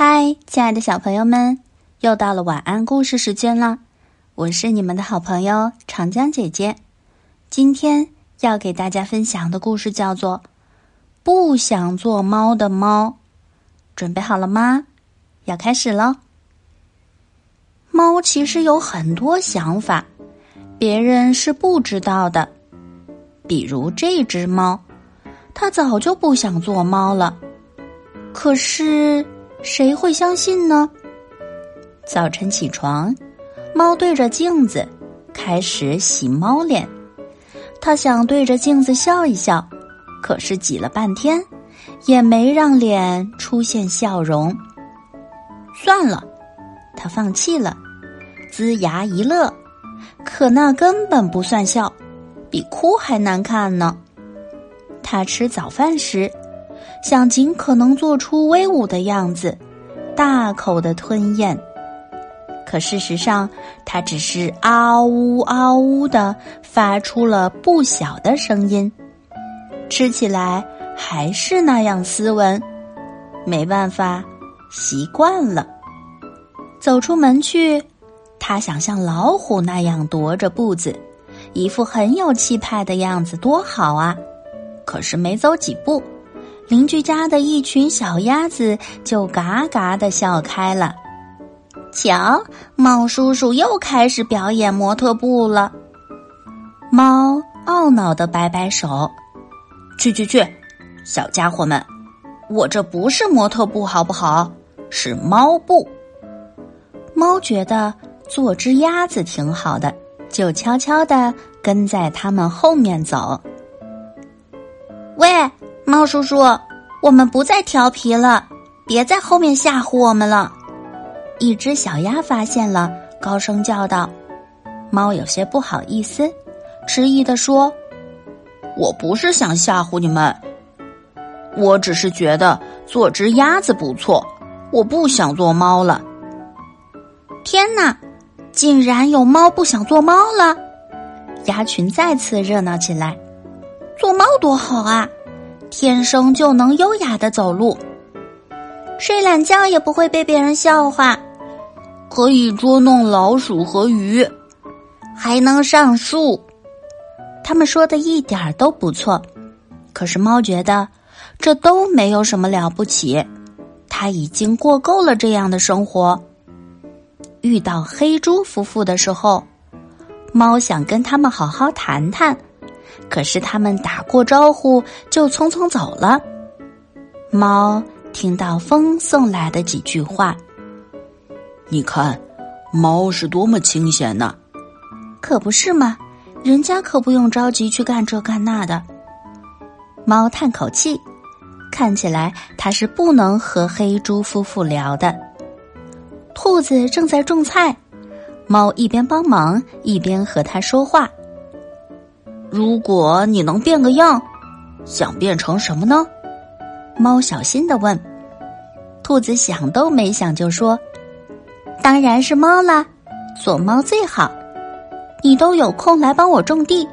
嗨，亲爱的小朋友们，又到了晚安故事时间了。我是你们的好朋友长江姐姐。今天要给大家分享的故事叫做《不想做猫的猫》。准备好了吗？要开始喽！猫其实有很多想法，别人是不知道的。比如这只猫，它早就不想做猫了。可是。谁会相信呢？早晨起床，猫对着镜子开始洗猫脸。它想对着镜子笑一笑，可是挤了半天，也没让脸出现笑容。算了，它放弃了，龇牙一乐。可那根本不算笑，比哭还难看呢。它吃早饭时。想尽可能做出威武的样子，大口的吞咽。可事实上，它只是嗷呜嗷呜的发出了不小的声音，吃起来还是那样斯文。没办法，习惯了。走出门去，他想像老虎那样踱着步子，一副很有气派的样子，多好啊！可是没走几步。邻居家的一群小鸭子就嘎嘎的笑开了。瞧，猫叔叔又开始表演模特步了。猫懊恼的摆摆手：“去去去，小家伙们，我这不是模特步，好不好？是猫步。”猫觉得做只鸭子挺好的，就悄悄的跟在他们后面走。猫叔叔，我们不再调皮了，别在后面吓唬我们了。一只小鸭发现了，高声叫道：“猫有些不好意思，迟疑的说：‘我不是想吓唬你们，我只是觉得做只鸭子不错，我不想做猫了。’天哪，竟然有猫不想做猫了！鸭群再次热闹起来。做猫多好啊！”天生就能优雅的走路，睡懒觉也不会被别人笑话，可以捉弄老鼠和鱼，还能上树。他们说的一点儿都不错，可是猫觉得这都没有什么了不起，它已经过够了这样的生活。遇到黑猪夫妇的时候，猫想跟他们好好谈谈。可是他们打过招呼就匆匆走了。猫听到风送来的几句话，你看，猫是多么清闲呐！可不是嘛，人家可不用着急去干这干那的。猫叹口气，看起来它是不能和黑猪夫妇聊的。兔子正在种菜，猫一边帮忙一边和它说话。如果你能变个样，想变成什么呢？猫小心的问。兔子想都没想就说：“当然是猫啦，做猫最好。你都有空来帮我种地，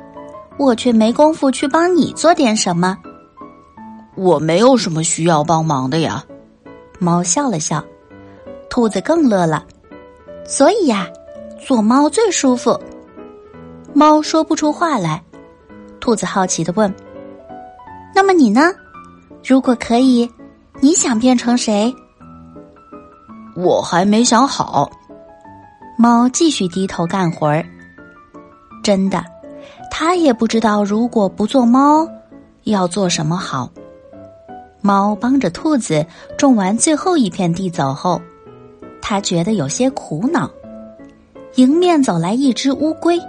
我却没工夫去帮你做点什么。我没有什么需要帮忙的呀。”猫笑了笑。兔子更乐了。所以呀，做猫最舒服。猫说不出话来。兔子好奇的问：“那么你呢？如果可以，你想变成谁？”我还没想好。猫继续低头干活儿。真的，它也不知道如果不做猫，要做什么好。猫帮着兔子种完最后一片地走后，它觉得有些苦恼。迎面走来一只乌龟。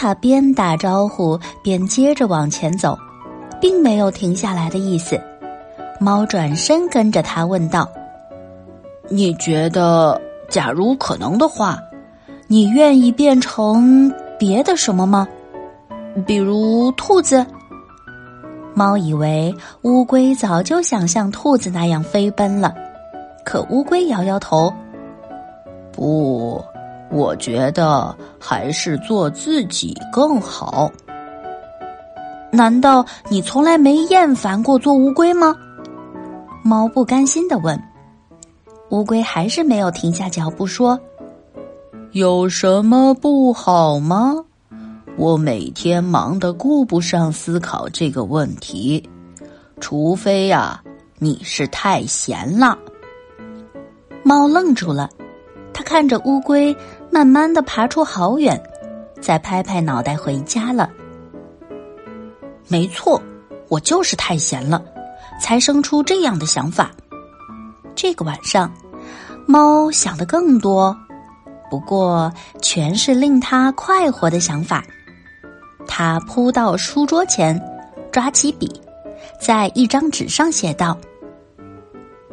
他边打招呼边接着往前走，并没有停下来的意思。猫转身跟着他问道：“你觉得，假如可能的话，你愿意变成别的什么吗？比如兔子？”猫以为乌龟早就想像兔子那样飞奔了，可乌龟摇摇头：“不。”我觉得还是做自己更好。难道你从来没厌烦过做乌龟吗？猫不甘心的问。乌龟还是没有停下脚步，说：“有什么不好吗？我每天忙得顾不上思考这个问题，除非呀，你是太闲了。”猫愣住了，它看着乌龟慢慢的爬出好远，再拍拍脑袋回家了。没错，我就是太闲了，才生出这样的想法。这个晚上，猫想的更多，不过全是令它快活的想法。它扑到书桌前，抓起笔，在一张纸上写道：“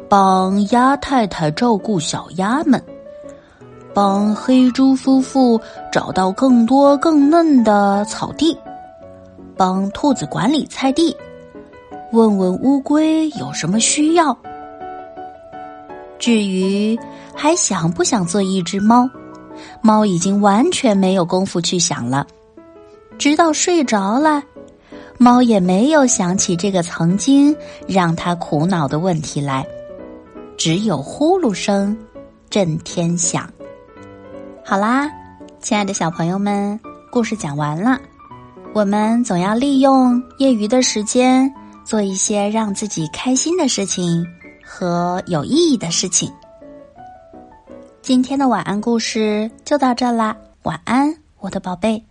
帮鸭太太照顾小鸭们，帮黑猪夫妇找到更多更嫩的草地，帮兔子管理菜地，问问乌龟有什么需要。”至于还想不想做一只猫，猫已经完全没有功夫去想了。直到睡着了，猫也没有想起这个曾经让它苦恼的问题来，只有呼噜声震天响。好啦，亲爱的小朋友们，故事讲完了。我们总要利用业余的时间做一些让自己开心的事情。和有意义的事情。今天的晚安故事就到这啦，晚安，我的宝贝。